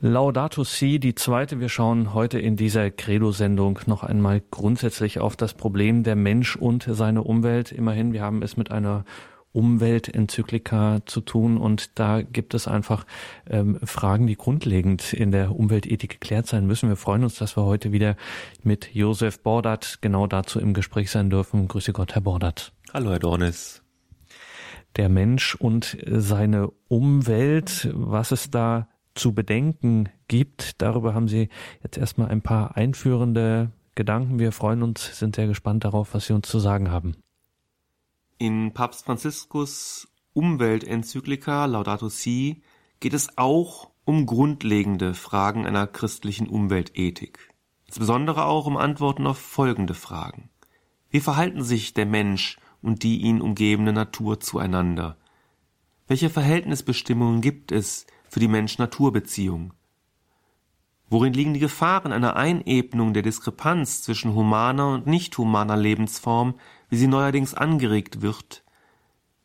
Laudato Si, die zweite. Wir schauen heute in dieser Credo-Sendung noch einmal grundsätzlich auf das Problem der Mensch und seine Umwelt. Immerhin, wir haben es mit einer Umweltenzyklika zu tun und da gibt es einfach ähm, Fragen, die grundlegend in der Umweltethik geklärt sein müssen. Wir freuen uns, dass wir heute wieder mit Josef Bordert genau dazu im Gespräch sein dürfen. Grüße Gott, Herr Bordert. Hallo, Herr Dornes. Der Mensch und seine Umwelt, was es da zu bedenken gibt. Darüber haben Sie jetzt erstmal ein paar einführende Gedanken. Wir freuen uns, sind sehr gespannt darauf, was Sie uns zu sagen haben. In Papst Franziskus Umweltenzyklika Laudato Si geht es auch um grundlegende Fragen einer christlichen Umweltethik. Insbesondere auch um Antworten auf folgende Fragen. Wie verhalten sich der Mensch und die ihn umgebende Natur zueinander? Welche Verhältnisbestimmungen gibt es für die Mensch-Natur-Beziehung? Worin liegen die Gefahren einer Einebnung der Diskrepanz zwischen humaner und nicht humaner Lebensform, wie sie neuerdings angeregt wird,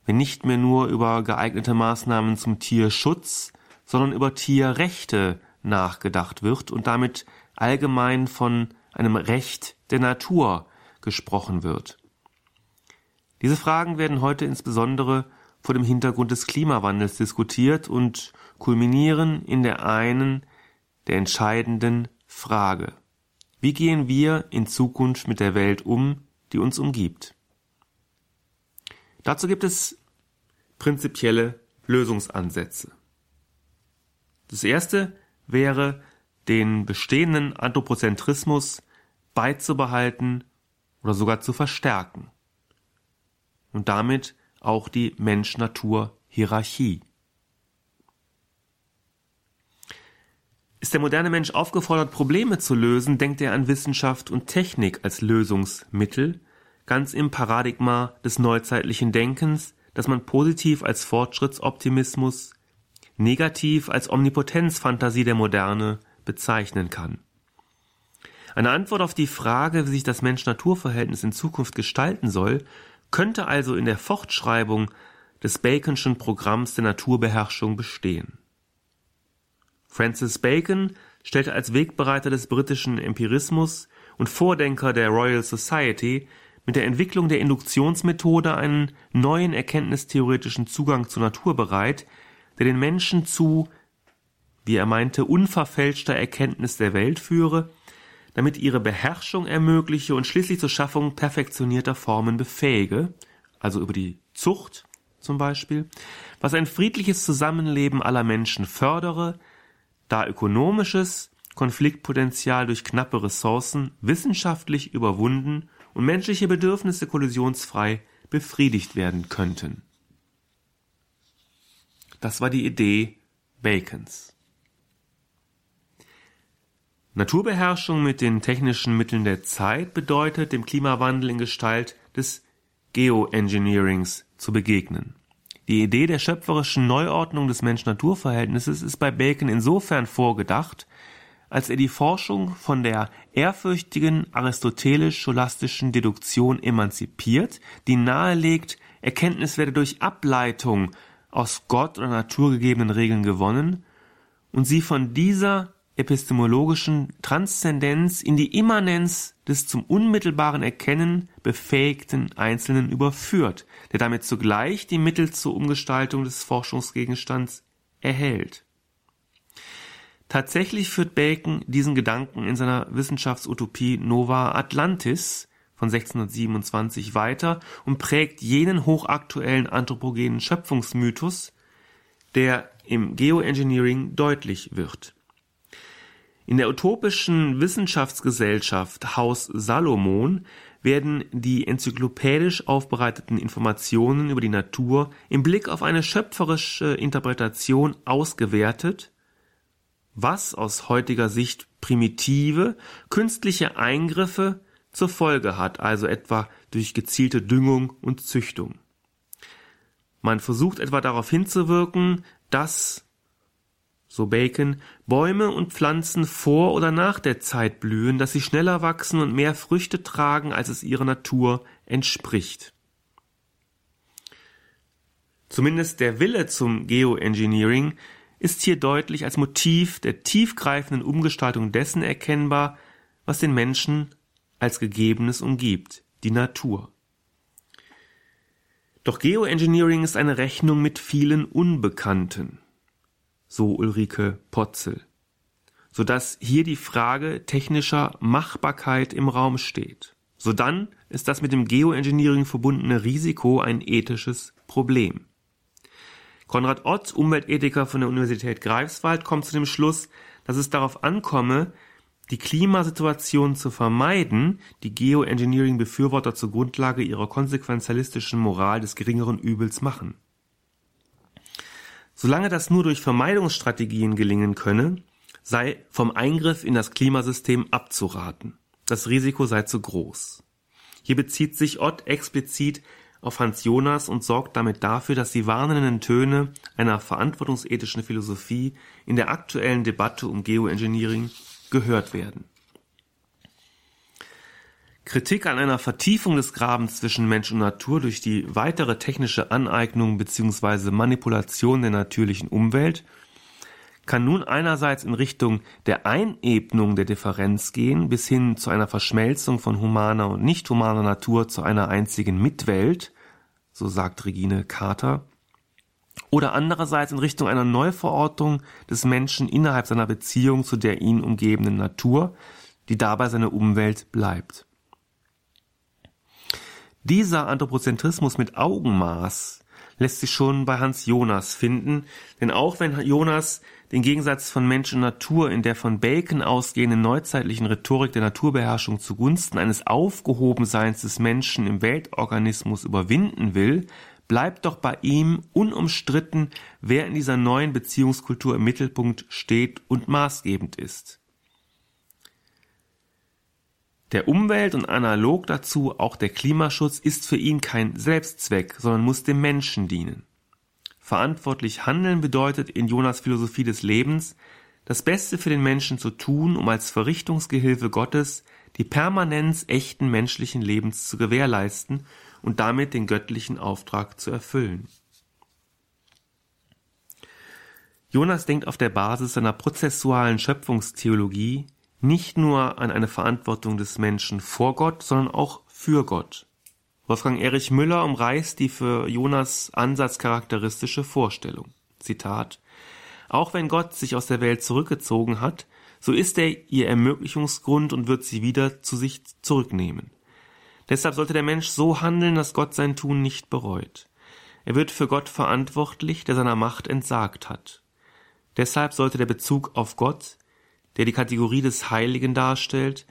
wenn nicht mehr nur über geeignete Maßnahmen zum Tierschutz, sondern über Tierrechte nachgedacht wird und damit allgemein von einem Recht der Natur gesprochen wird. Diese Fragen werden heute insbesondere vor dem Hintergrund des Klimawandels diskutiert und kulminieren in der einen, der entscheidenden Frage. Wie gehen wir in Zukunft mit der Welt um, die uns umgibt? Dazu gibt es prinzipielle Lösungsansätze. Das erste wäre, den bestehenden Anthropozentrismus beizubehalten oder sogar zu verstärken und damit auch die Mensch-Natur-Hierarchie. Ist der moderne Mensch aufgefordert, Probleme zu lösen, denkt er an Wissenschaft und Technik als Lösungsmittel, ganz im Paradigma des neuzeitlichen Denkens, das man positiv als Fortschrittsoptimismus, negativ als Omnipotenzfantasie der Moderne bezeichnen kann. Eine Antwort auf die Frage, wie sich das Mensch-Natur-Verhältnis in Zukunft gestalten soll, könnte also in der Fortschreibung des Baconschen Programms der Naturbeherrschung bestehen. Francis Bacon stellte als Wegbereiter des britischen Empirismus und Vordenker der Royal Society mit der Entwicklung der Induktionsmethode einen neuen erkenntnistheoretischen Zugang zur Natur bereit, der den Menschen zu, wie er meinte, unverfälschter Erkenntnis der Welt führe, damit ihre Beherrschung ermögliche und schließlich zur Schaffung perfektionierter Formen befähige, also über die Zucht zum Beispiel, was ein friedliches Zusammenleben aller Menschen fördere, da ökonomisches Konfliktpotenzial durch knappe Ressourcen wissenschaftlich überwunden und menschliche Bedürfnisse kollisionsfrei befriedigt werden könnten. Das war die Idee Bacons. Naturbeherrschung mit den technischen Mitteln der Zeit bedeutet, dem Klimawandel in Gestalt des Geoengineerings zu begegnen. Die Idee der schöpferischen Neuordnung des Mensch-Natur-Verhältnisses ist bei Bacon insofern vorgedacht, als er die Forschung von der ehrfürchtigen aristotelisch-scholastischen Deduktion emanzipiert, die nahelegt, Erkenntnis werde durch Ableitung aus Gott oder Natur gegebenen Regeln gewonnen und sie von dieser epistemologischen Transzendenz in die Immanenz des zum unmittelbaren Erkennen befähigten Einzelnen überführt, der damit zugleich die Mittel zur Umgestaltung des Forschungsgegenstands erhält. Tatsächlich führt Bacon diesen Gedanken in seiner Wissenschaftsutopie Nova Atlantis von 1627 weiter und prägt jenen hochaktuellen anthropogenen Schöpfungsmythos, der im Geoengineering deutlich wird. In der utopischen Wissenschaftsgesellschaft Haus Salomon werden die enzyklopädisch aufbereiteten Informationen über die Natur im Blick auf eine schöpferische Interpretation ausgewertet, was aus heutiger Sicht primitive, künstliche Eingriffe zur Folge hat, also etwa durch gezielte Düngung und Züchtung. Man versucht etwa darauf hinzuwirken, dass so Bacon, Bäume und Pflanzen vor oder nach der Zeit blühen, dass sie schneller wachsen und mehr Früchte tragen, als es ihrer Natur entspricht. Zumindest der Wille zum Geoengineering ist hier deutlich als Motiv der tiefgreifenden Umgestaltung dessen erkennbar, was den Menschen als Gegebenes umgibt, die Natur. Doch Geoengineering ist eine Rechnung mit vielen Unbekannten, so Ulrike Potzel, so dass hier die Frage technischer Machbarkeit im Raum steht. So dann ist das mit dem Geoengineering verbundene Risiko ein ethisches Problem. Konrad Ott, Umweltethiker von der Universität Greifswald, kommt zu dem Schluss, dass es darauf ankomme, die Klimasituation zu vermeiden, die Geoengineering-Befürworter zur Grundlage ihrer konsequenzialistischen Moral des geringeren Übels machen. Solange das nur durch Vermeidungsstrategien gelingen könne, sei vom Eingriff in das Klimasystem abzuraten. Das Risiko sei zu groß. Hier bezieht sich Ott explizit auf Hans Jonas und sorgt damit dafür, dass die warnenden Töne einer verantwortungsethischen Philosophie in der aktuellen Debatte um Geoengineering gehört werden. Kritik an einer Vertiefung des Grabens zwischen Mensch und Natur durch die weitere technische Aneignung bzw. Manipulation der natürlichen Umwelt kann nun einerseits in Richtung der Einebnung der Differenz gehen, bis hin zu einer Verschmelzung von humaner und nicht humaner Natur zu einer einzigen Mitwelt, so sagt Regine Carter, oder andererseits in Richtung einer Neuverortung des Menschen innerhalb seiner Beziehung zu der ihn umgebenden Natur, die dabei seine Umwelt bleibt. Dieser Anthropozentrismus mit Augenmaß lässt sich schon bei Hans Jonas finden, denn auch wenn Jonas den Gegensatz von Mensch und Natur in der von Bacon ausgehenden neuzeitlichen Rhetorik der Naturbeherrschung zugunsten eines Aufgehobenseins des Menschen im Weltorganismus überwinden will, bleibt doch bei ihm unumstritten, wer in dieser neuen Beziehungskultur im Mittelpunkt steht und maßgebend ist. Der Umwelt und analog dazu auch der Klimaschutz ist für ihn kein Selbstzweck, sondern muss dem Menschen dienen. Verantwortlich handeln bedeutet in Jonas Philosophie des Lebens, das Beste für den Menschen zu tun, um als Verrichtungsgehilfe Gottes die Permanenz echten menschlichen Lebens zu gewährleisten und damit den göttlichen Auftrag zu erfüllen. Jonas denkt auf der Basis seiner prozessualen Schöpfungstheologie nicht nur an eine Verantwortung des Menschen vor Gott, sondern auch für Gott. Wolfgang Erich Müller umreißt die für Jonas Ansatz charakteristische Vorstellung. Zitat Auch wenn Gott sich aus der Welt zurückgezogen hat, so ist er ihr Ermöglichungsgrund und wird sie wieder zu sich zurücknehmen. Deshalb sollte der Mensch so handeln, dass Gott sein Tun nicht bereut. Er wird für Gott verantwortlich, der seiner Macht entsagt hat. Deshalb sollte der Bezug auf Gott, der die Kategorie des Heiligen darstellt,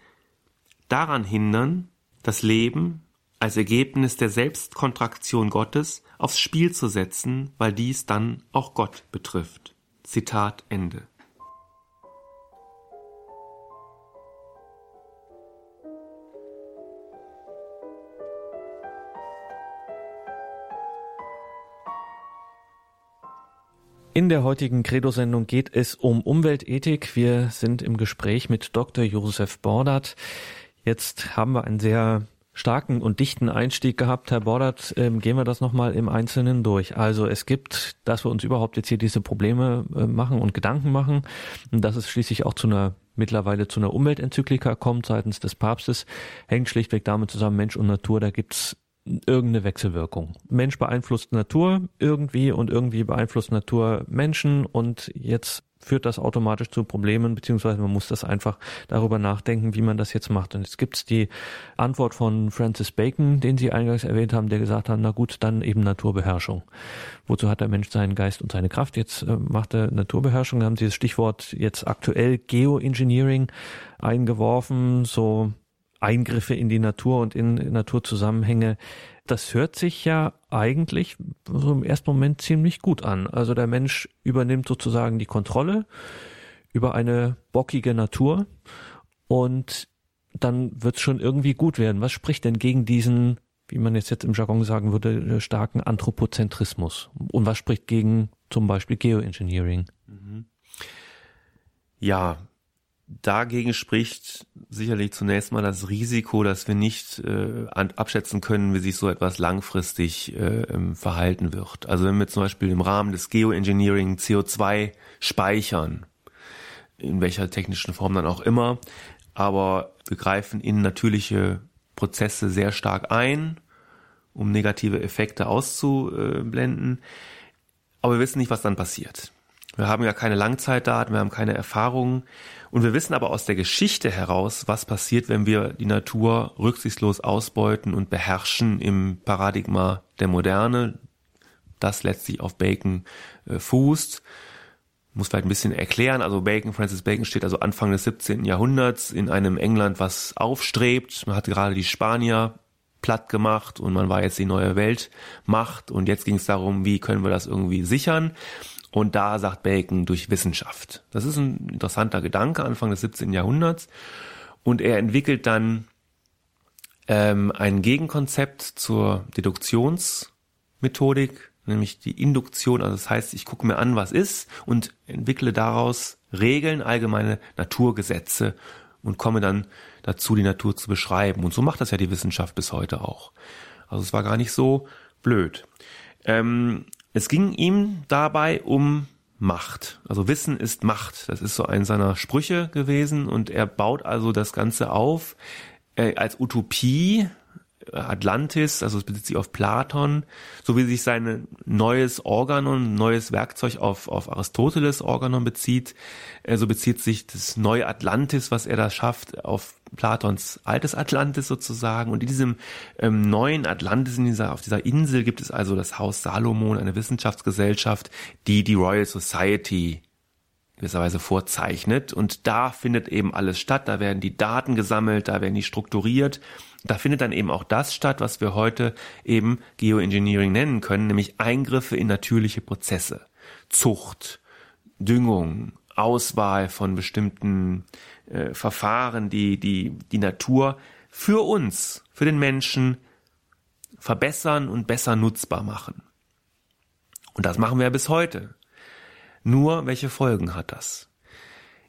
daran hindern, das Leben als Ergebnis der Selbstkontraktion Gottes aufs Spiel zu setzen, weil dies dann auch Gott betrifft. Zitat Ende. In der heutigen Credo-Sendung geht es um Umweltethik. Wir sind im Gespräch mit Dr. Josef Bordert. Jetzt haben wir einen sehr starken und dichten Einstieg gehabt. Herr Bordert, ähm, gehen wir das nochmal im Einzelnen durch. Also es gibt, dass wir uns überhaupt jetzt hier diese Probleme äh, machen und Gedanken machen und dass es schließlich auch zu einer mittlerweile zu einer Umweltenzyklika kommt seitens des Papstes, hängt schlichtweg damit zusammen, Mensch und Natur, da gibt's irgendeine Wechselwirkung. Mensch beeinflusst Natur irgendwie und irgendwie beeinflusst Natur Menschen und jetzt führt das automatisch zu Problemen, beziehungsweise man muss das einfach darüber nachdenken, wie man das jetzt macht. Und jetzt gibt's die Antwort von Francis Bacon, den Sie eingangs erwähnt haben, der gesagt hat, na gut, dann eben Naturbeherrschung. Wozu hat der Mensch seinen Geist und seine Kraft? Jetzt äh, macht er Naturbeherrschung. Da haben Sie das Stichwort jetzt aktuell Geoengineering eingeworfen, so Eingriffe in die Natur und in Naturzusammenhänge. Das hört sich ja eigentlich so im ersten Moment ziemlich gut an. Also der Mensch übernimmt sozusagen die Kontrolle über eine bockige Natur und dann wird es schon irgendwie gut werden. Was spricht denn gegen diesen, wie man jetzt, jetzt im Jargon sagen würde, starken Anthropozentrismus? Und was spricht gegen zum Beispiel Geoengineering? Mhm. Ja, dagegen spricht sicherlich zunächst mal das Risiko, dass wir nicht äh, abschätzen können, wie sich so etwas langfristig äh, ähm, verhalten wird. Also wenn wir zum Beispiel im Rahmen des Geoengineering CO2 speichern, in welcher technischen Form dann auch immer, aber wir greifen in natürliche Prozesse sehr stark ein, um negative Effekte auszublenden, aber wir wissen nicht, was dann passiert. Wir haben ja keine Langzeitdaten, wir haben keine Erfahrungen und wir wissen aber aus der Geschichte heraus, was passiert, wenn wir die Natur rücksichtslos ausbeuten und beherrschen im Paradigma der Moderne, das letztlich auf Bacon äh, fußt. Muss vielleicht ein bisschen erklären. Also Bacon, Francis Bacon steht also Anfang des 17. Jahrhunderts in einem England, was aufstrebt. Man hat gerade die Spanier platt gemacht und man war jetzt die neue Weltmacht und jetzt ging es darum, wie können wir das irgendwie sichern. Und da sagt Bacon durch Wissenschaft. Das ist ein interessanter Gedanke Anfang des 17. Jahrhunderts. Und er entwickelt dann ähm, ein Gegenkonzept zur Deduktionsmethodik, nämlich die Induktion. Also das heißt, ich gucke mir an, was ist und entwickle daraus Regeln, allgemeine Naturgesetze und komme dann dazu, die Natur zu beschreiben. Und so macht das ja die Wissenschaft bis heute auch. Also es war gar nicht so blöd. Ähm, es ging ihm dabei um Macht. Also Wissen ist Macht. Das ist so ein seiner Sprüche gewesen und er baut also das Ganze auf äh, als Utopie, Atlantis, also es bezieht sich auf Platon, so wie sich sein neues Organon, neues Werkzeug auf, auf Aristoteles Organon bezieht, äh, so bezieht sich das neue Atlantis, was er da schafft, auf Platons altes Atlantis sozusagen. Und in diesem ähm, neuen Atlantis, in dieser, auf dieser Insel gibt es also das Haus Salomon, eine Wissenschaftsgesellschaft, die die Royal Society gewisserweise vorzeichnet. Und da findet eben alles statt, da werden die Daten gesammelt, da werden die strukturiert. Da findet dann eben auch das statt, was wir heute eben Geoengineering nennen können, nämlich Eingriffe in natürliche Prozesse. Zucht, Düngung, Auswahl von bestimmten äh, Verfahren, die, die die Natur für uns, für den Menschen verbessern und besser nutzbar machen. Und das machen wir bis heute. Nur welche Folgen hat das?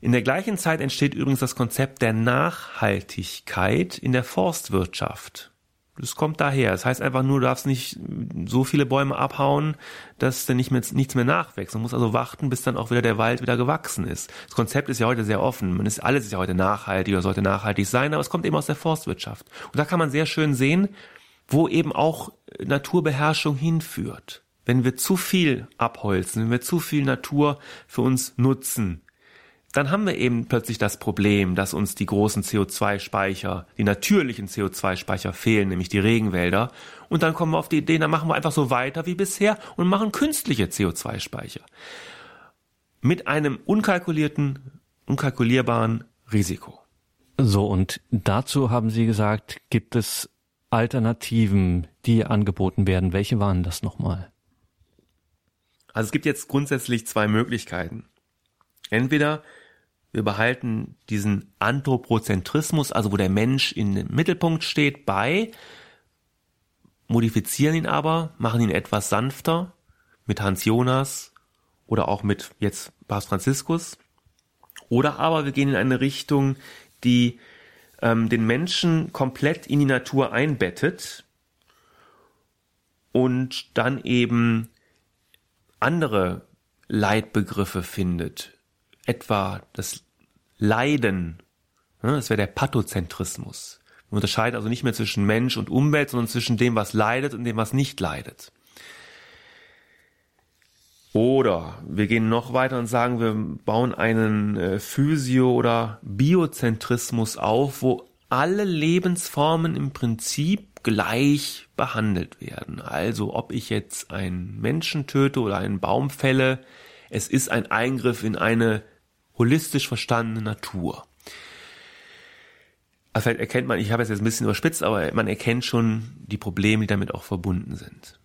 In der gleichen Zeit entsteht übrigens das Konzept der Nachhaltigkeit in der Forstwirtschaft. Das kommt daher. Das heißt einfach nur, du darfst nicht so viele Bäume abhauen, dass dann nicht mehr, nichts mehr nachwächst. Man muss also warten, bis dann auch wieder der Wald wieder gewachsen ist. Das Konzept ist ja heute sehr offen. Man ist, alles ist ja heute nachhaltig oder sollte nachhaltig sein, aber es kommt eben aus der Forstwirtschaft. Und da kann man sehr schön sehen, wo eben auch Naturbeherrschung hinführt. Wenn wir zu viel abholzen, wenn wir zu viel Natur für uns nutzen, dann haben wir eben plötzlich das Problem, dass uns die großen CO2-Speicher, die natürlichen CO2-Speicher fehlen, nämlich die Regenwälder. Und dann kommen wir auf die Idee, dann machen wir einfach so weiter wie bisher und machen künstliche CO2-Speicher. Mit einem unkalkulierten, unkalkulierbaren Risiko. So, und dazu haben Sie gesagt, gibt es Alternativen, die angeboten werden. Welche waren das nochmal? Also es gibt jetzt grundsätzlich zwei Möglichkeiten. Entweder wir behalten diesen Anthropozentrismus, also wo der Mensch in den Mittelpunkt steht, bei, modifizieren ihn aber, machen ihn etwas sanfter mit Hans Jonas oder auch mit jetzt Papst Franziskus. Oder aber wir gehen in eine Richtung, die ähm, den Menschen komplett in die Natur einbettet und dann eben andere Leitbegriffe findet, etwa das Leiden. Das wäre der Pathozentrismus. Man unterscheidet also nicht mehr zwischen Mensch und Umwelt, sondern zwischen dem, was leidet und dem, was nicht leidet. Oder wir gehen noch weiter und sagen, wir bauen einen äh, Physio- oder Biozentrismus auf, wo alle Lebensformen im Prinzip gleich behandelt werden. Also ob ich jetzt einen Menschen töte oder einen Baum fälle, es ist ein Eingriff in eine holistisch verstandene Natur. Also vielleicht erkennt man, ich habe es jetzt ein bisschen überspitzt, aber man erkennt schon die Probleme, die damit auch verbunden sind.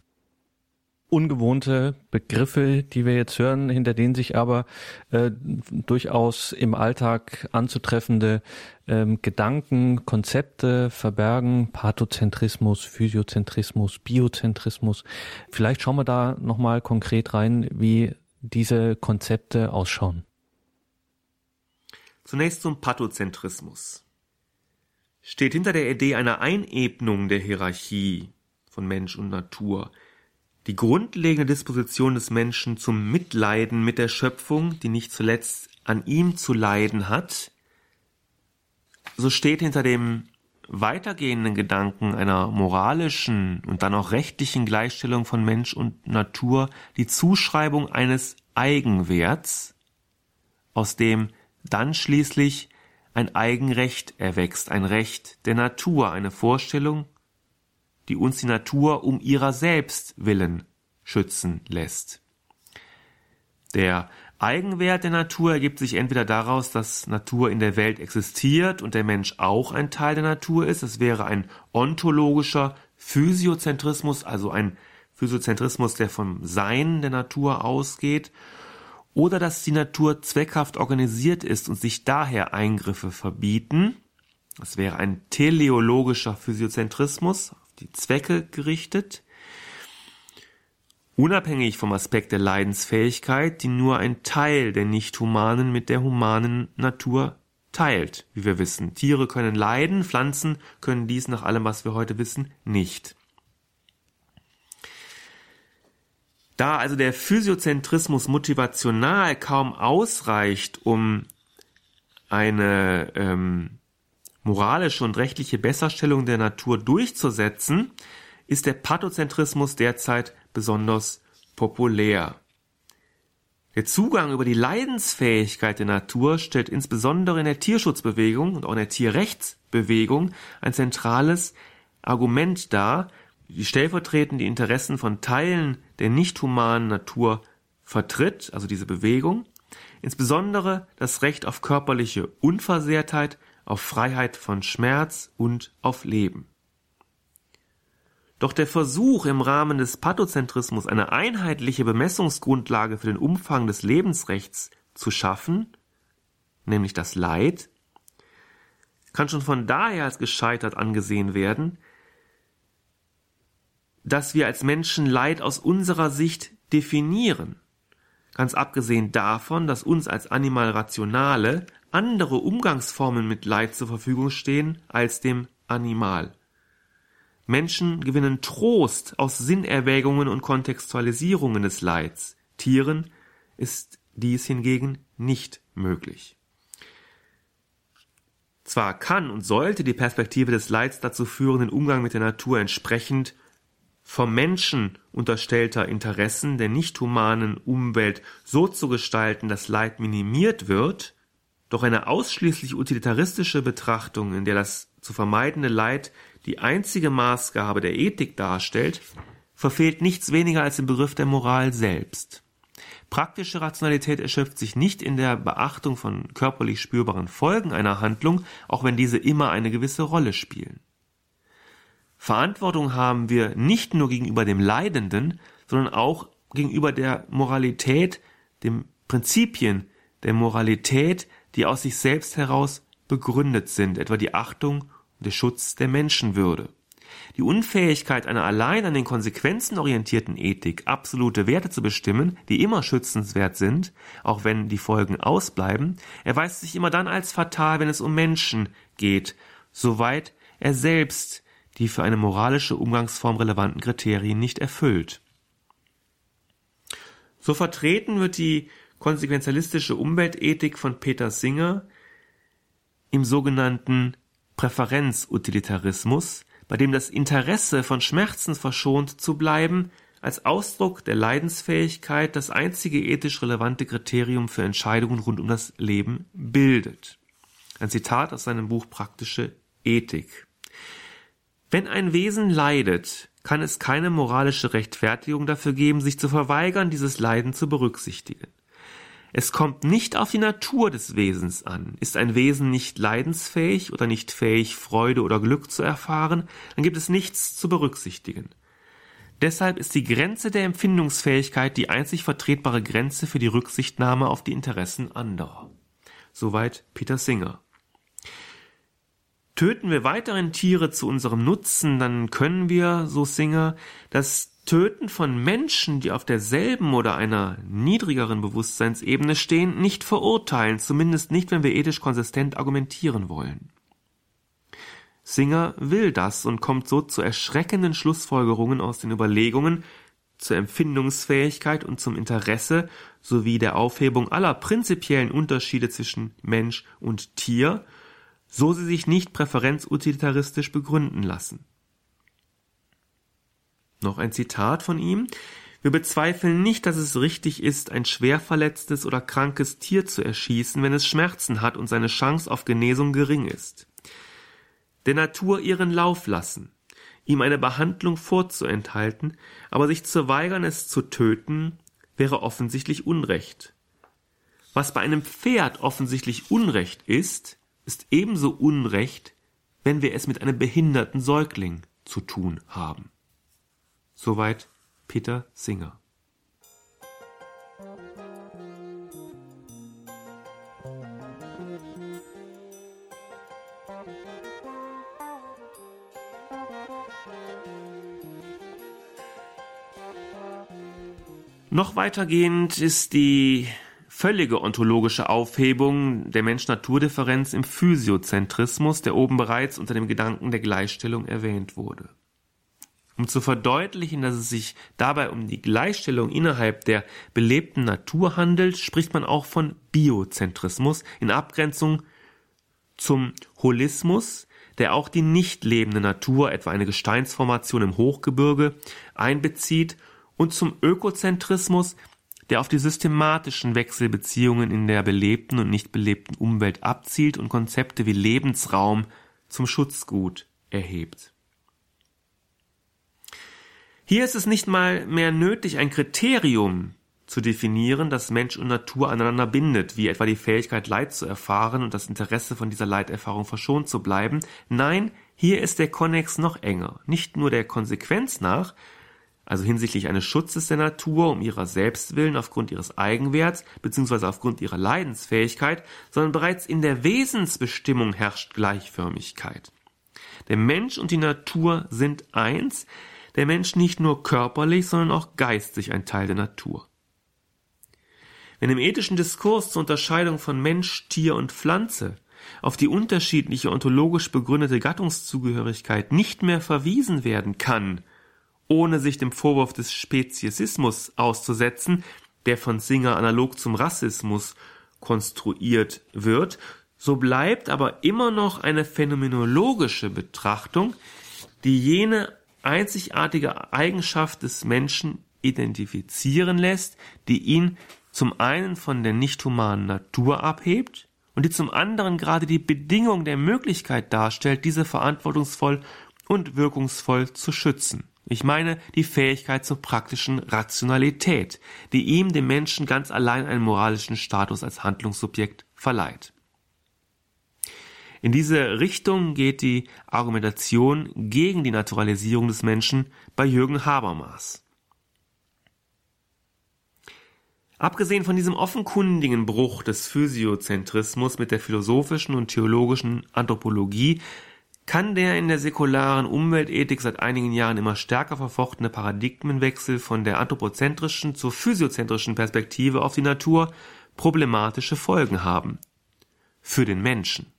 Ungewohnte Begriffe, die wir jetzt hören, hinter denen sich aber äh, durchaus im Alltag anzutreffende ähm, Gedanken, Konzepte verbergen, Pathozentrismus, Physiozentrismus, Biozentrismus. Vielleicht schauen wir da nochmal konkret rein, wie diese Konzepte ausschauen. Zunächst zum Pathozentrismus. Steht hinter der Idee einer Einebnung der Hierarchie von Mensch und Natur die grundlegende Disposition des Menschen zum Mitleiden mit der Schöpfung, die nicht zuletzt an ihm zu leiden hat, so steht hinter dem weitergehenden Gedanken einer moralischen und dann auch rechtlichen Gleichstellung von Mensch und Natur die Zuschreibung eines Eigenwerts, aus dem dann schließlich ein Eigenrecht erwächst, ein Recht der Natur, eine Vorstellung, die uns die Natur um ihrer selbst willen schützen lässt. Der Eigenwert der Natur ergibt sich entweder daraus, dass Natur in der Welt existiert und der Mensch auch ein Teil der Natur ist. Es wäre ein ontologischer Physiozentrismus, also ein Physiozentrismus, der vom Sein der Natur ausgeht. Oder dass die Natur zweckhaft organisiert ist und sich daher Eingriffe verbieten. Das wäre ein teleologischer Physiozentrismus, auf die Zwecke gerichtet unabhängig vom Aspekt der Leidensfähigkeit, die nur ein Teil der nicht-humanen mit der humanen Natur teilt, wie wir wissen. Tiere können leiden, Pflanzen können dies nach allem, was wir heute wissen, nicht. Da also der Physiozentrismus motivational kaum ausreicht, um eine ähm, moralische und rechtliche Besserstellung der Natur durchzusetzen, ist der Pathozentrismus derzeit besonders populär. Der Zugang über die Leidensfähigkeit der Natur stellt insbesondere in der Tierschutzbewegung und auch in der Tierrechtsbewegung ein zentrales Argument dar, die stellvertretend die Interessen von Teilen der nicht humanen Natur vertritt, also diese Bewegung, insbesondere das Recht auf körperliche Unversehrtheit, auf Freiheit von Schmerz und auf Leben. Doch der Versuch, im Rahmen des Pathozentrismus eine einheitliche Bemessungsgrundlage für den Umfang des Lebensrechts zu schaffen, nämlich das Leid, kann schon von daher als gescheitert angesehen werden, dass wir als Menschen Leid aus unserer Sicht definieren. Ganz abgesehen davon, dass uns als Animal Rationale andere Umgangsformen mit Leid zur Verfügung stehen als dem Animal. Menschen gewinnen Trost aus Sinnerwägungen und Kontextualisierungen des Leids. Tieren ist dies hingegen nicht möglich. Zwar kann und sollte die Perspektive des Leids dazu führen, den Umgang mit der Natur entsprechend vom Menschen unterstellter Interessen der nicht humanen Umwelt so zu gestalten, dass Leid minimiert wird, doch eine ausschließlich utilitaristische Betrachtung, in der das zu vermeidende Leid die einzige Maßgabe der Ethik darstellt, verfehlt nichts weniger als den Begriff der Moral selbst. Praktische Rationalität erschöpft sich nicht in der Beachtung von körperlich spürbaren Folgen einer Handlung, auch wenn diese immer eine gewisse Rolle spielen. Verantwortung haben wir nicht nur gegenüber dem Leidenden, sondern auch gegenüber der Moralität, den Prinzipien der Moralität, die aus sich selbst heraus begründet sind, etwa die Achtung der Schutz der Menschenwürde. Die Unfähigkeit einer allein an den Konsequenzen orientierten Ethik absolute Werte zu bestimmen, die immer schützenswert sind, auch wenn die Folgen ausbleiben, erweist sich immer dann als fatal, wenn es um Menschen geht, soweit er selbst die für eine moralische Umgangsform relevanten Kriterien nicht erfüllt. So vertreten wird die konsequenzialistische Umweltethik von Peter Singer im sogenannten Präferenzutilitarismus, bei dem das Interesse von Schmerzen verschont zu bleiben, als Ausdruck der Leidensfähigkeit das einzige ethisch relevante Kriterium für Entscheidungen rund um das Leben bildet. Ein Zitat aus seinem Buch Praktische Ethik. Wenn ein Wesen leidet, kann es keine moralische Rechtfertigung dafür geben, sich zu verweigern, dieses Leiden zu berücksichtigen. Es kommt nicht auf die Natur des Wesens an. Ist ein Wesen nicht leidensfähig oder nicht fähig, Freude oder Glück zu erfahren, dann gibt es nichts zu berücksichtigen. Deshalb ist die Grenze der Empfindungsfähigkeit die einzig vertretbare Grenze für die Rücksichtnahme auf die Interessen anderer. Soweit Peter Singer. Töten wir weiterhin Tiere zu unserem Nutzen, dann können wir, so Singer, das Töten von Menschen, die auf derselben oder einer niedrigeren Bewusstseinsebene stehen, nicht verurteilen, zumindest nicht, wenn wir ethisch konsistent argumentieren wollen. Singer will das und kommt so zu erschreckenden Schlussfolgerungen aus den Überlegungen zur Empfindungsfähigkeit und zum Interesse sowie der Aufhebung aller prinzipiellen Unterschiede zwischen Mensch und Tier, so sie sich nicht präferenzutilitaristisch begründen lassen. Noch ein Zitat von ihm. Wir bezweifeln nicht, dass es richtig ist, ein schwer verletztes oder krankes Tier zu erschießen, wenn es Schmerzen hat und seine Chance auf Genesung gering ist. Der Natur ihren Lauf lassen, ihm eine Behandlung vorzuenthalten, aber sich zu weigern, es zu töten, wäre offensichtlich Unrecht. Was bei einem Pferd offensichtlich Unrecht ist, ist ebenso Unrecht, wenn wir es mit einem behinderten Säugling zu tun haben. Soweit Peter Singer. Noch weitergehend ist die völlige ontologische Aufhebung der Mensch-Natur-Differenz im Physiozentrismus, der oben bereits unter dem Gedanken der Gleichstellung erwähnt wurde. Um zu verdeutlichen, dass es sich dabei um die Gleichstellung innerhalb der belebten Natur handelt, spricht man auch von Biozentrismus in Abgrenzung zum Holismus, der auch die nicht lebende Natur, etwa eine Gesteinsformation im Hochgebirge, einbezieht, und zum Ökozentrismus, der auf die systematischen Wechselbeziehungen in der belebten und nicht belebten Umwelt abzielt und Konzepte wie Lebensraum zum Schutzgut erhebt. Hier ist es nicht mal mehr nötig, ein Kriterium zu definieren, das Mensch und Natur aneinander bindet, wie etwa die Fähigkeit, Leid zu erfahren und das Interesse von dieser Leiterfahrung verschont zu bleiben. Nein, hier ist der Konnex noch enger. Nicht nur der Konsequenz nach, also hinsichtlich eines Schutzes der Natur um ihrer selbst willen aufgrund ihres Eigenwerts bzw. aufgrund ihrer Leidensfähigkeit, sondern bereits in der Wesensbestimmung herrscht Gleichförmigkeit. Der Mensch und die Natur sind eins, der Mensch nicht nur körperlich, sondern auch geistig ein Teil der Natur. Wenn im ethischen Diskurs zur Unterscheidung von Mensch, Tier und Pflanze auf die unterschiedliche ontologisch begründete Gattungszugehörigkeit nicht mehr verwiesen werden kann, ohne sich dem Vorwurf des Speziesismus auszusetzen, der von Singer analog zum Rassismus konstruiert wird, so bleibt aber immer noch eine phänomenologische Betrachtung, die jene einzigartige Eigenschaft des Menschen identifizieren lässt, die ihn zum einen von der nicht humanen Natur abhebt und die zum anderen gerade die Bedingung der Möglichkeit darstellt, diese verantwortungsvoll und wirkungsvoll zu schützen. Ich meine die Fähigkeit zur praktischen Rationalität, die ihm, dem Menschen, ganz allein einen moralischen Status als Handlungssubjekt verleiht. In diese Richtung geht die Argumentation gegen die Naturalisierung des Menschen bei Jürgen Habermas. Abgesehen von diesem offenkundigen Bruch des Physiozentrismus mit der philosophischen und theologischen Anthropologie kann der in der säkularen Umweltethik seit einigen Jahren immer stärker verfochtene Paradigmenwechsel von der anthropozentrischen zur physiozentrischen Perspektive auf die Natur problematische Folgen haben. Für den Menschen.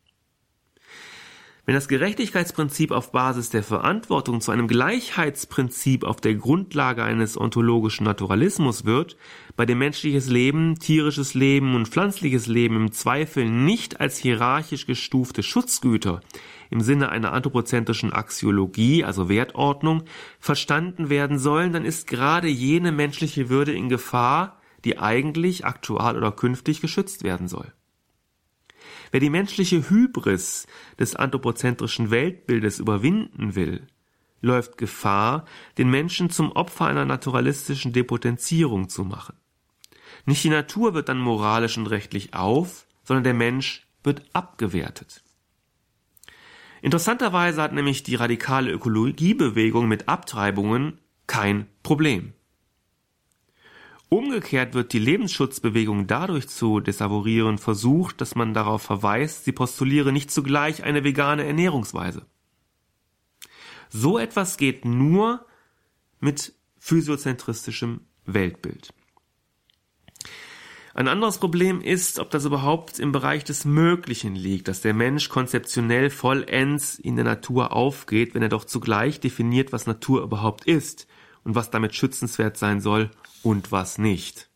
Wenn das Gerechtigkeitsprinzip auf Basis der Verantwortung zu einem Gleichheitsprinzip auf der Grundlage eines ontologischen Naturalismus wird, bei dem menschliches Leben, tierisches Leben und pflanzliches Leben im Zweifel nicht als hierarchisch gestufte Schutzgüter im Sinne einer anthropozentrischen Axiologie, also Wertordnung, verstanden werden sollen, dann ist gerade jene menschliche Würde in Gefahr, die eigentlich aktual oder künftig geschützt werden soll. Wer die menschliche Hybris des anthropozentrischen Weltbildes überwinden will, läuft Gefahr, den Menschen zum Opfer einer naturalistischen Depotenzierung zu machen. Nicht die Natur wird dann moralisch und rechtlich auf, sondern der Mensch wird abgewertet. Interessanterweise hat nämlich die radikale Ökologiebewegung mit Abtreibungen kein Problem. Umgekehrt wird die Lebensschutzbewegung dadurch zu desavorieren versucht, dass man darauf verweist, sie postuliere nicht zugleich eine vegane Ernährungsweise. So etwas geht nur mit physiozentristischem Weltbild. Ein anderes Problem ist, ob das überhaupt im Bereich des Möglichen liegt, dass der Mensch konzeptionell vollends in der Natur aufgeht, wenn er doch zugleich definiert, was Natur überhaupt ist und was damit schützenswert sein soll und was nicht.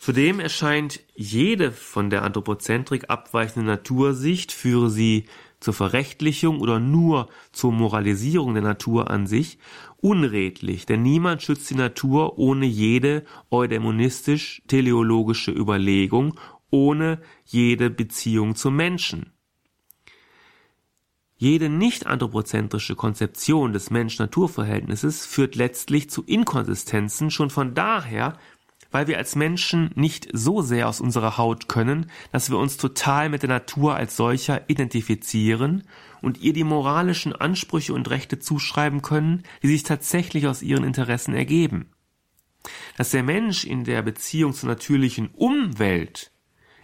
Zudem erscheint jede von der Anthropozentrik abweichende Natursicht, führe sie zur Verrechtlichung oder nur zur Moralisierung der Natur an sich, unredlich, denn niemand schützt die Natur ohne jede eudämonistisch-teleologische Überlegung, ohne jede Beziehung zum Menschen. Jede nicht anthropozentrische Konzeption des Mensch-Natur-Verhältnisses führt letztlich zu Inkonsistenzen schon von daher, weil wir als Menschen nicht so sehr aus unserer Haut können, dass wir uns total mit der Natur als solcher identifizieren und ihr die moralischen Ansprüche und Rechte zuschreiben können, die sich tatsächlich aus ihren Interessen ergeben. Dass der Mensch in der Beziehung zur natürlichen Umwelt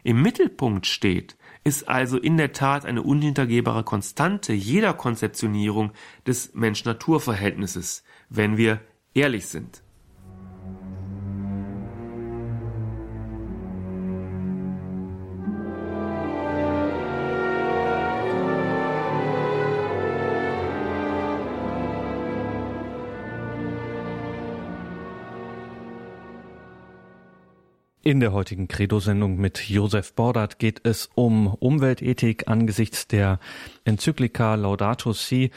im Mittelpunkt steht, ist also in der Tat eine unhintergehbare Konstante jeder Konzeptionierung des Mensch-Natur-Verhältnisses, wenn wir ehrlich sind. In der heutigen Credo-Sendung mit Josef Bordert geht es um Umweltethik angesichts der Enzyklika Laudato Si.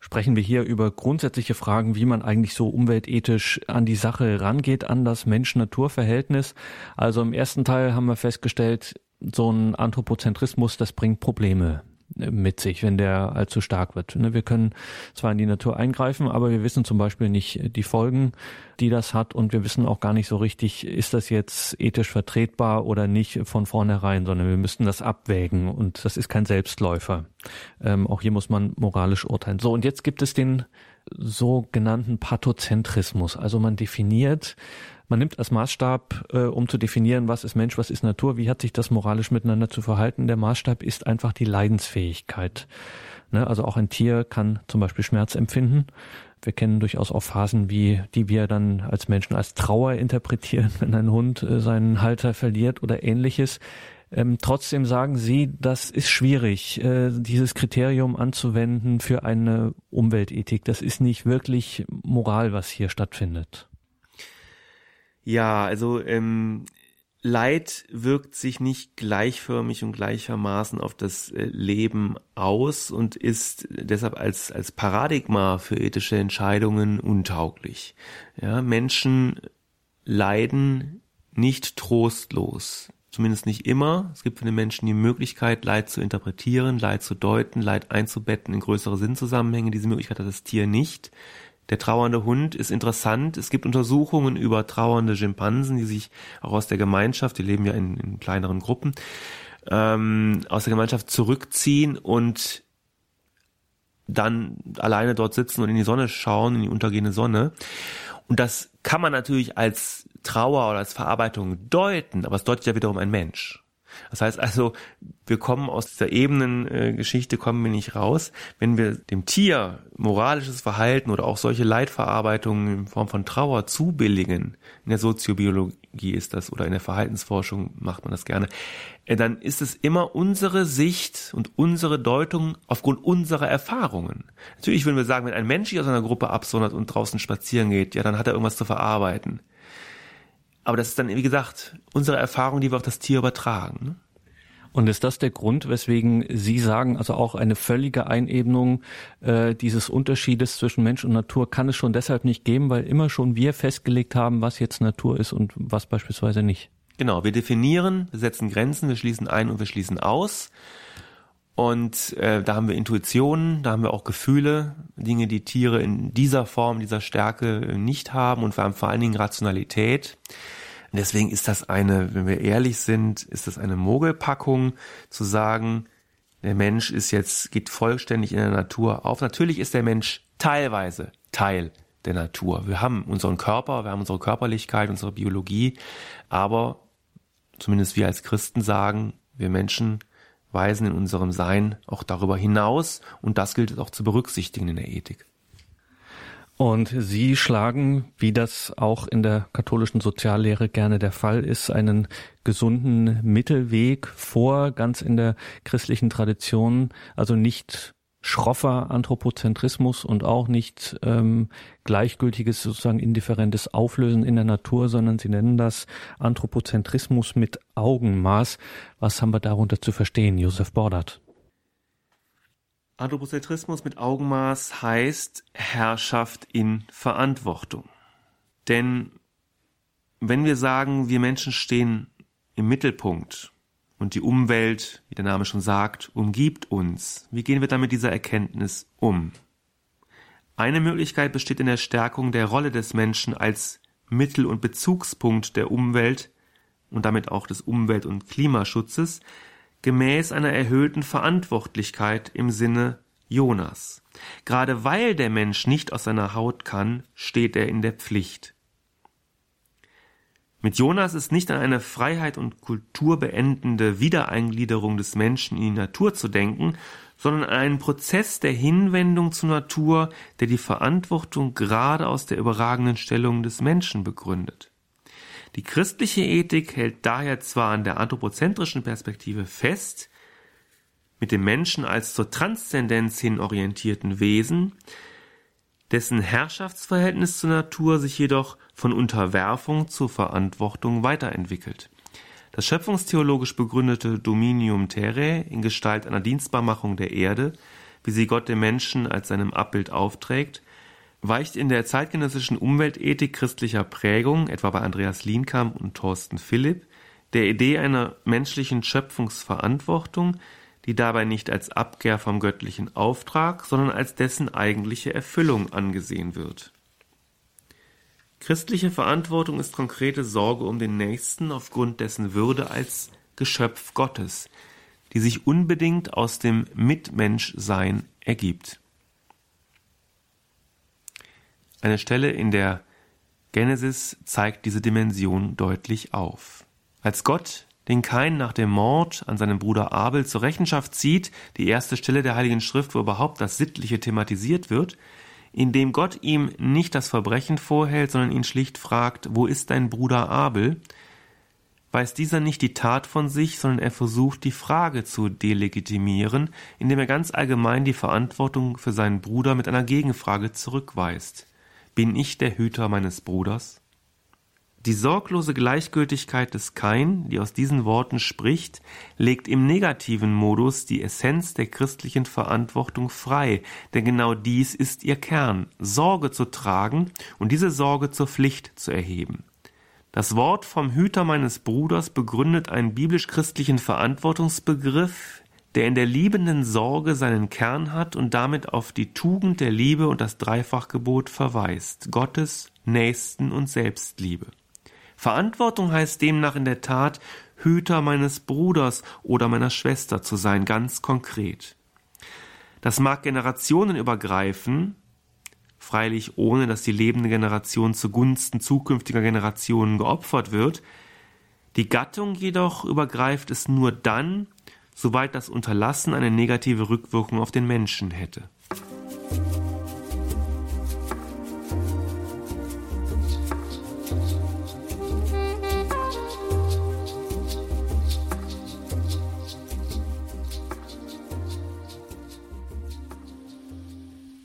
Sprechen wir hier über grundsätzliche Fragen, wie man eigentlich so umweltethisch an die Sache rangeht, an das Mensch-Natur-Verhältnis. Also im ersten Teil haben wir festgestellt, so ein Anthropozentrismus, das bringt Probleme mit sich, wenn der allzu stark wird. Ne, wir können zwar in die Natur eingreifen, aber wir wissen zum Beispiel nicht die Folgen, die das hat und wir wissen auch gar nicht so richtig, ist das jetzt ethisch vertretbar oder nicht von vornherein, sondern wir müssten das abwägen und das ist kein Selbstläufer. Ähm, auch hier muss man moralisch urteilen. So, und jetzt gibt es den sogenannten Pathozentrismus. Also man definiert man nimmt als Maßstab, äh, um zu definieren, was ist Mensch, was ist Natur, wie hat sich das moralisch miteinander zu verhalten. Der Maßstab ist einfach die Leidensfähigkeit. Ne? Also auch ein Tier kann zum Beispiel Schmerz empfinden. Wir kennen durchaus auch Phasen, wie die wir dann als Menschen als Trauer interpretieren, wenn ein Hund äh, seinen Halter verliert oder ähnliches. Ähm, trotzdem sagen Sie, das ist schwierig, äh, dieses Kriterium anzuwenden für eine Umweltethik. Das ist nicht wirklich Moral, was hier stattfindet. Ja, also ähm, Leid wirkt sich nicht gleichförmig und gleichermaßen auf das äh, Leben aus und ist deshalb als, als Paradigma für ethische Entscheidungen untauglich. Ja, Menschen leiden nicht trostlos. Zumindest nicht immer. Es gibt für den Menschen die Möglichkeit, Leid zu interpretieren, Leid zu deuten, Leid einzubetten in größere Sinnzusammenhänge. Diese Möglichkeit hat das Tier nicht. Der trauernde Hund ist interessant. Es gibt Untersuchungen über trauernde Schimpansen, die sich auch aus der Gemeinschaft, die leben ja in, in kleineren Gruppen, ähm, aus der Gemeinschaft zurückziehen und dann alleine dort sitzen und in die Sonne schauen, in die untergehende Sonne. Und das kann man natürlich als Trauer oder als Verarbeitung deuten, aber es deutet ja wiederum ein Mensch. Das heißt also, wir kommen aus dieser Ebenengeschichte, kommen wir nicht raus. Wenn wir dem Tier moralisches Verhalten oder auch solche Leitverarbeitungen in Form von Trauer zubilligen, in der Soziobiologie ist das oder in der Verhaltensforschung macht man das gerne, äh, dann ist es immer unsere Sicht und unsere Deutung aufgrund unserer Erfahrungen. Natürlich würden wir sagen, wenn ein Mensch sich aus einer Gruppe absondert und draußen spazieren geht, ja, dann hat er irgendwas zu verarbeiten. Aber das ist dann, wie gesagt, unsere Erfahrung, die wir auf das Tier übertragen. Ne? Und ist das der Grund, weswegen Sie sagen, also auch eine völlige Einebnung äh, dieses Unterschiedes zwischen Mensch und Natur kann es schon deshalb nicht geben, weil immer schon wir festgelegt haben, was jetzt Natur ist und was beispielsweise nicht? Genau, wir definieren, wir setzen Grenzen, wir schließen ein und wir schließen aus. Und äh, da haben wir Intuitionen, da haben wir auch Gefühle, Dinge, die Tiere in dieser Form, dieser Stärke nicht haben und wir haben vor allen Dingen Rationalität. Und deswegen ist das eine, wenn wir ehrlich sind, ist das eine Mogelpackung zu sagen, der Mensch ist jetzt, geht vollständig in der Natur auf. Natürlich ist der Mensch teilweise Teil der Natur. Wir haben unseren Körper, wir haben unsere Körperlichkeit, unsere Biologie, aber zumindest wir als Christen sagen, wir Menschen weisen in unserem Sein auch darüber hinaus und das gilt es auch zu berücksichtigen in der Ethik. Und Sie schlagen, wie das auch in der katholischen Soziallehre gerne der Fall ist, einen gesunden Mittelweg vor, ganz in der christlichen Tradition, also nicht schroffer Anthropozentrismus und auch nicht ähm, gleichgültiges, sozusagen indifferentes Auflösen in der Natur, sondern Sie nennen das Anthropozentrismus mit Augenmaß. Was haben wir darunter zu verstehen, Josef Bordert? Anthropozentrismus mit Augenmaß heißt Herrschaft in Verantwortung. Denn wenn wir sagen, wir Menschen stehen im Mittelpunkt und die Umwelt, wie der Name schon sagt, umgibt uns. Wie gehen wir dann mit dieser Erkenntnis um? Eine Möglichkeit besteht in der Stärkung der Rolle des Menschen als Mittel- und Bezugspunkt der Umwelt und damit auch des Umwelt- und Klimaschutzes gemäß einer erhöhten Verantwortlichkeit im Sinne Jonas. Gerade weil der Mensch nicht aus seiner Haut kann, steht er in der Pflicht. Mit Jonas ist nicht an eine Freiheit und Kultur beendende Wiedereingliederung des Menschen in die Natur zu denken, sondern an einen Prozess der Hinwendung zur Natur, der die Verantwortung gerade aus der überragenden Stellung des Menschen begründet. Die christliche Ethik hält daher zwar an der anthropozentrischen Perspektive fest, mit dem Menschen als zur Transzendenz hin orientierten Wesen, dessen Herrschaftsverhältnis zur Natur sich jedoch von Unterwerfung zur Verantwortung weiterentwickelt. Das schöpfungstheologisch begründete Dominium Terrae in Gestalt einer Dienstbarmachung der Erde, wie sie Gott dem Menschen als seinem Abbild aufträgt, weicht in der zeitgenössischen Umweltethik christlicher Prägung, etwa bei Andreas Lienkamp und Thorsten Philipp, der Idee einer menschlichen Schöpfungsverantwortung, die dabei nicht als Abkehr vom göttlichen Auftrag, sondern als dessen eigentliche Erfüllung angesehen wird. Christliche Verantwortung ist konkrete Sorge um den Nächsten aufgrund dessen Würde als Geschöpf Gottes, die sich unbedingt aus dem Mitmenschsein ergibt. Eine Stelle in der Genesis zeigt diese Dimension deutlich auf. Als Gott den Kain nach dem Mord an seinem Bruder Abel zur Rechenschaft zieht, die erste Stelle der Heiligen Schrift, wo überhaupt das Sittliche thematisiert wird, indem Gott ihm nicht das Verbrechen vorhält, sondern ihn schlicht fragt, wo ist dein Bruder Abel, weiß dieser nicht die Tat von sich, sondern er versucht die Frage zu delegitimieren, indem er ganz allgemein die Verantwortung für seinen Bruder mit einer Gegenfrage zurückweist. Bin ich der Hüter meines Bruders? Die sorglose Gleichgültigkeit des Kain, die aus diesen Worten spricht, legt im negativen Modus die Essenz der christlichen Verantwortung frei, denn genau dies ist ihr Kern, Sorge zu tragen und diese Sorge zur Pflicht zu erheben. Das Wort vom Hüter meines Bruders begründet einen biblisch-christlichen Verantwortungsbegriff, der in der liebenden Sorge seinen Kern hat und damit auf die Tugend der Liebe und das Dreifachgebot verweist, Gottes, Nächsten und Selbstliebe. Verantwortung heißt demnach in der Tat, Hüter meines Bruders oder meiner Schwester zu sein, ganz konkret. Das mag Generationen übergreifen, freilich ohne dass die lebende Generation zugunsten zukünftiger Generationen geopfert wird. Die Gattung jedoch übergreift es nur dann, soweit das Unterlassen eine negative Rückwirkung auf den Menschen hätte.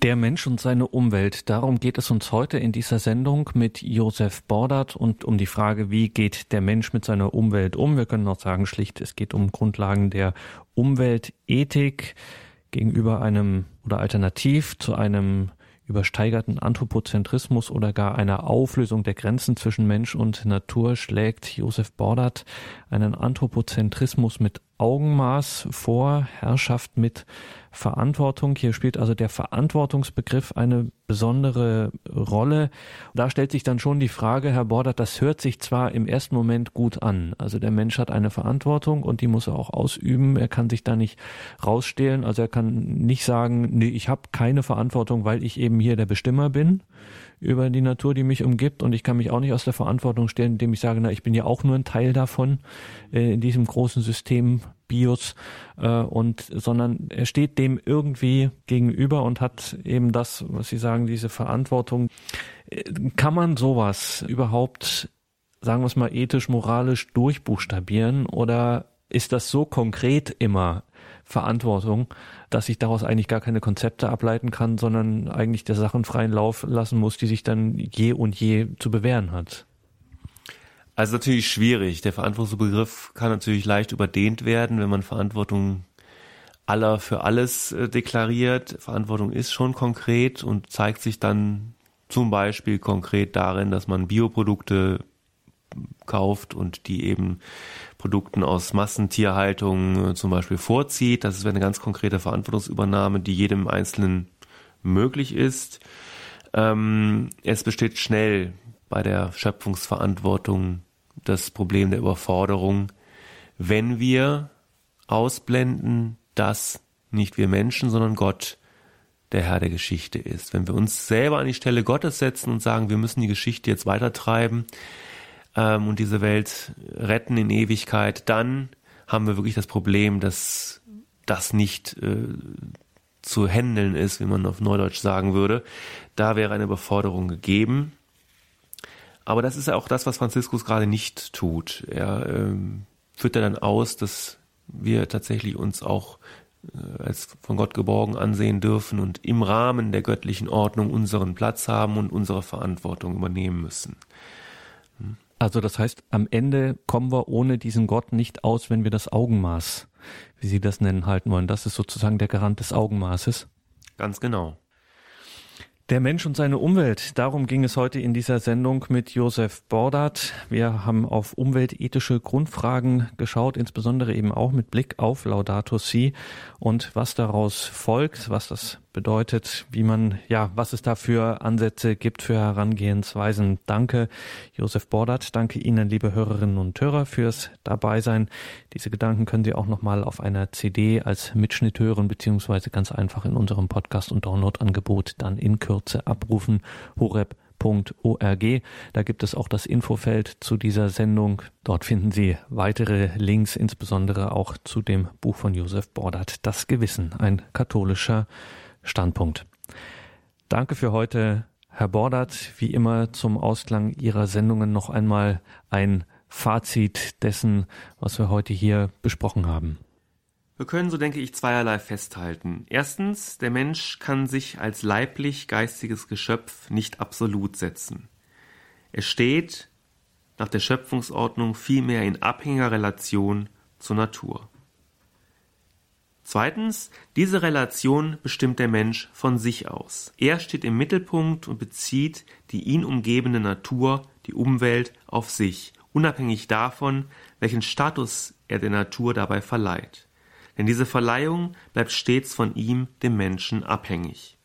Der Mensch und seine Umwelt. Darum geht es uns heute in dieser Sendung mit Josef Bordert und um die Frage, wie geht der Mensch mit seiner Umwelt um? Wir können auch sagen, schlicht, es geht um Grundlagen der Umweltethik gegenüber einem oder alternativ zu einem übersteigerten Anthropozentrismus oder gar einer Auflösung der Grenzen zwischen Mensch und Natur schlägt Josef Bordert einen Anthropozentrismus mit Augenmaß vor, Herrschaft mit Verantwortung. Hier spielt also der Verantwortungsbegriff eine besondere Rolle. Da stellt sich dann schon die Frage, Herr Bordert, das hört sich zwar im ersten Moment gut an. Also der Mensch hat eine Verantwortung und die muss er auch ausüben. Er kann sich da nicht rausstehlen. Also er kann nicht sagen, nee, ich habe keine Verantwortung, weil ich eben hier der Bestimmer bin über die Natur, die mich umgibt und ich kann mich auch nicht aus der Verantwortung stellen, indem ich sage, na, ich bin ja auch nur ein Teil davon äh, in diesem großen System Bios äh, und sondern er steht dem irgendwie gegenüber und hat eben das, was Sie sagen, diese Verantwortung. Äh, kann man sowas überhaupt, sagen wir es mal, ethisch, moralisch durchbuchstabieren oder ist das so konkret immer Verantwortung, dass ich daraus eigentlich gar keine Konzepte ableiten kann, sondern eigentlich der Sachen freien Lauf lassen muss, die sich dann je und je zu bewähren hat. Also natürlich schwierig. Der Verantwortungsbegriff kann natürlich leicht überdehnt werden, wenn man Verantwortung aller für alles äh, deklariert. Verantwortung ist schon konkret und zeigt sich dann zum Beispiel konkret darin, dass man Bioprodukte kauft und die eben Produkten aus Massentierhaltung äh, zum Beispiel vorzieht. Das ist eine ganz konkrete Verantwortungsübernahme, die jedem Einzelnen möglich ist. Ähm, es besteht schnell bei der Schöpfungsverantwortung das Problem der Überforderung, wenn wir ausblenden, dass nicht wir Menschen, sondern Gott der Herr der Geschichte ist. Wenn wir uns selber an die Stelle Gottes setzen und sagen, wir müssen die Geschichte jetzt weitertreiben, ähm, und diese Welt retten in Ewigkeit, dann haben wir wirklich das Problem, dass das nicht äh, zu handeln ist, wie man auf Neudeutsch sagen würde. Da wäre eine Überforderung gegeben. Aber das ist ja auch das, was Franziskus gerade nicht tut. Er ähm, führt ja dann aus, dass wir tatsächlich uns auch äh, als von Gott geborgen ansehen dürfen und im Rahmen der göttlichen Ordnung unseren Platz haben und unsere Verantwortung übernehmen müssen. Also das heißt, am Ende kommen wir ohne diesen Gott nicht aus, wenn wir das Augenmaß, wie Sie das nennen, halten wollen. Das ist sozusagen der Garant des Augenmaßes. Ganz genau. Der Mensch und seine Umwelt, darum ging es heute in dieser Sendung mit Josef Bordat. Wir haben auf umweltethische Grundfragen geschaut, insbesondere eben auch mit Blick auf Laudato Si und was daraus folgt, was das bedeutet, wie man, ja, was es da für Ansätze gibt, für Herangehensweisen. Danke, Josef Bordert. Danke Ihnen, liebe Hörerinnen und Hörer, fürs Dabeisein. Diese Gedanken können Sie auch nochmal auf einer CD als Mitschnitt hören, beziehungsweise ganz einfach in unserem Podcast- und Download-Angebot dann in Kürze abrufen. horeb Org. Da gibt es auch das Infofeld zu dieser Sendung. Dort finden Sie weitere Links, insbesondere auch zu dem Buch von Josef Bordert, Das Gewissen, ein katholischer Standpunkt. Danke für heute, Herr Bordert. Wie immer zum Ausklang Ihrer Sendungen noch einmal ein Fazit dessen, was wir heute hier besprochen haben. Wir können, so denke ich, zweierlei festhalten. Erstens, der Mensch kann sich als leiblich geistiges Geschöpf nicht absolut setzen. Er steht nach der Schöpfungsordnung vielmehr in abhängiger Relation zur Natur. Zweitens, diese Relation bestimmt der Mensch von sich aus. Er steht im Mittelpunkt und bezieht die ihn umgebende Natur, die Umwelt, auf sich, unabhängig davon, welchen Status er der Natur dabei verleiht. Denn diese Verleihung bleibt stets von ihm, dem Menschen, abhängig.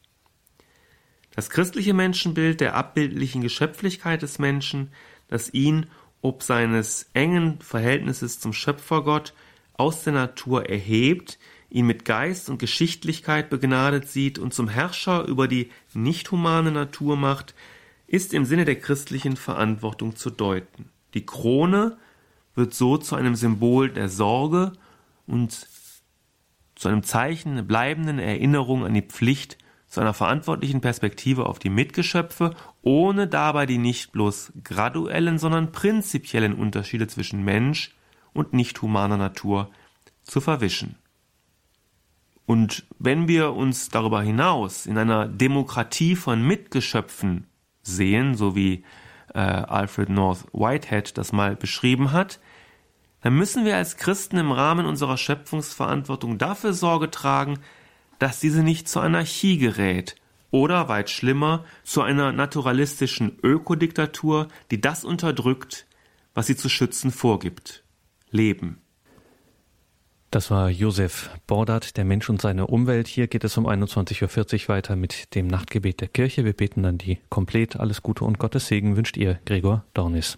Das christliche Menschenbild der abbildlichen Geschöpflichkeit des Menschen, das ihn ob seines engen Verhältnisses zum Schöpfergott aus der Natur erhebt, ihn mit Geist und Geschichtlichkeit begnadet sieht und zum Herrscher über die nicht humane Natur macht, ist im Sinne der christlichen Verantwortung zu deuten. Die Krone wird so zu einem Symbol der Sorge und zu einem Zeichen der bleibenden Erinnerung an die Pflicht, zu einer verantwortlichen Perspektive auf die Mitgeschöpfe, ohne dabei die nicht bloß graduellen, sondern prinzipiellen Unterschiede zwischen Mensch und nicht humaner Natur zu verwischen. Und wenn wir uns darüber hinaus in einer Demokratie von Mitgeschöpfen sehen, so wie äh, Alfred North Whitehead das mal beschrieben hat, dann müssen wir als Christen im Rahmen unserer Schöpfungsverantwortung dafür Sorge tragen, dass diese nicht zur Anarchie gerät oder weit schlimmer zu einer naturalistischen Ökodiktatur, die das unterdrückt, was sie zu schützen vorgibt. Leben. Das war Josef Bordert, der Mensch und seine Umwelt. Hier geht es um 21.40 Uhr weiter mit dem Nachtgebet der Kirche. Wir beten dann die komplett. Alles Gute und Gottes Segen wünscht ihr, Gregor Dornis.